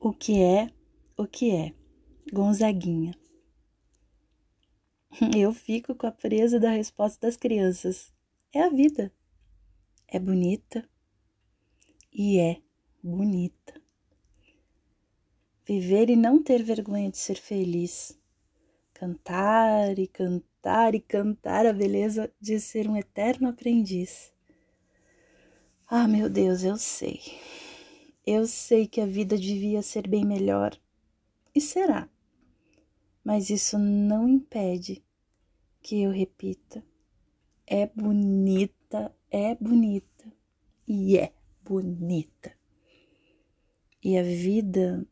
O que é, o que é? Gonzaguinha. Eu fico com a presa da resposta das crianças. É a vida. É bonita e é bonita. Viver e não ter vergonha de ser feliz. Cantar e cantar e cantar a beleza de ser um eterno aprendiz. Ah, meu Deus, eu sei. Eu sei que a vida devia ser bem melhor. E será. Mas isso não impede que eu repita. É bonita, é bonita e é bonita. E a vida,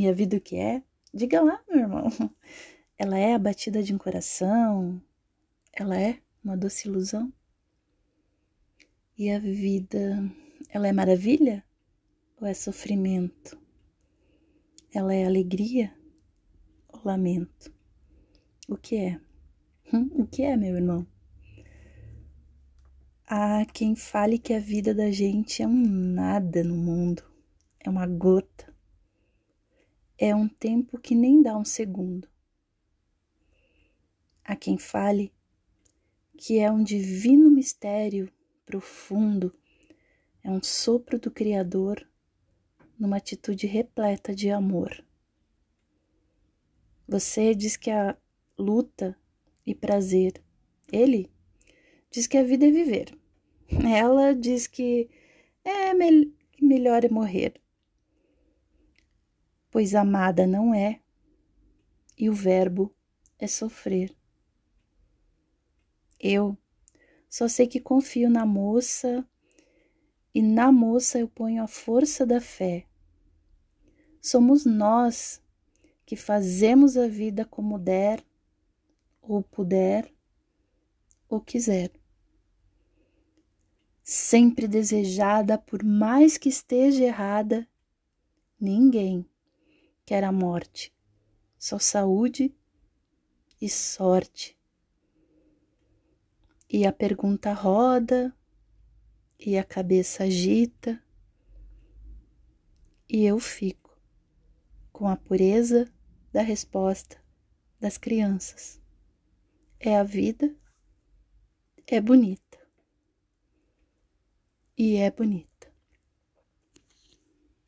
e a vida o que é? Diga lá, meu irmão. Ela é abatida de um coração? Ela é uma doce ilusão? E a vida, ela é maravilha? Ou é sofrimento? Ela é alegria ou lamento? O que é? Hum, o que é, meu irmão? Há quem fale que a vida da gente é um nada no mundo, é uma gota, é um tempo que nem dá um segundo. Há quem fale que é um divino mistério profundo, é um sopro do Criador numa atitude repleta de amor. Você diz que a luta e prazer, ele diz que a vida é viver. Ela diz que é me melhor é morrer, pois amada não é, e o verbo é sofrer. Eu só sei que confio na moça e na moça eu ponho a força da fé. Somos nós que fazemos a vida como der, ou puder, ou quiser. Sempre desejada, por mais que esteja errada, ninguém quer a morte, só saúde e sorte. E a pergunta roda, e a cabeça agita, e eu fico com a pureza da resposta das crianças. É a vida, é bonita. E é bonita.